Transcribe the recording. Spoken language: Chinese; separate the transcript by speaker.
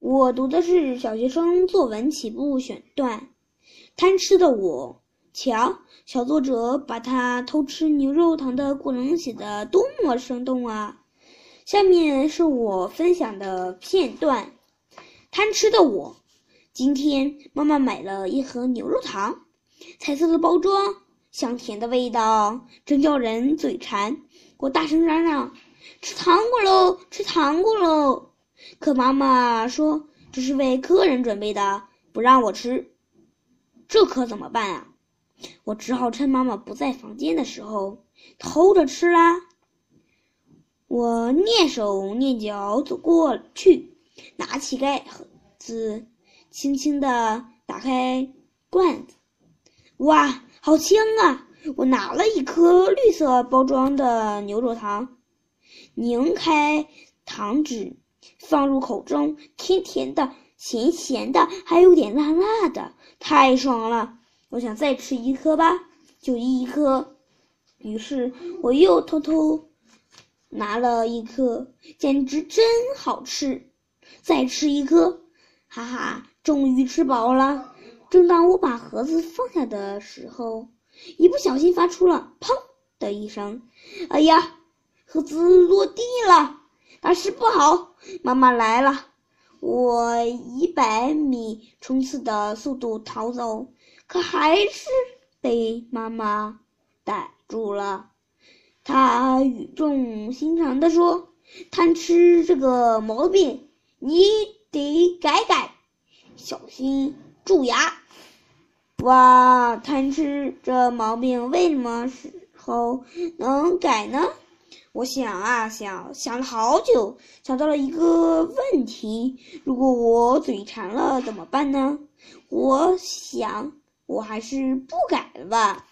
Speaker 1: 我读的是小学生作文起步选段。贪吃的我，瞧，小作者把他偷吃牛肉糖的过程写得多么生动啊！下面是我分享的片段。贪吃的我，今天妈妈买了一盒牛肉糖，彩色的包装，香甜的味道，真叫人嘴馋。我大声嚷嚷：“吃糖果喽，吃糖果喽！”可妈妈说这是为客人准备的，不让我吃，这可怎么办啊？我只好趁妈妈不在房间的时候偷着吃啦。我蹑手蹑脚走过去，拿起盖子，轻轻地打开罐子。哇，好香啊！我拿了一颗绿色包装的牛肉糖，拧开糖纸。放入口中，甜甜的，咸咸的，还有点辣辣的，太爽了！我想再吃一颗吧，就一颗。于是我又偷偷拿了一颗，简直真好吃！再吃一颗，哈哈，终于吃饱了。正当我把盒子放下的时候，一不小心发出了“砰”的一声，哎呀，盒子落地了。大事不好！妈妈来了！我以百米冲刺的速度逃走，可还是被妈妈逮住了。她语重心长地说：“贪吃这个毛病，你得改改，小心蛀牙。”哇，贪吃这毛病，为什么时候能改呢？我想啊想，想了好久，想到了一个问题：如果我嘴馋了怎么办呢？我想，我还是不改了吧。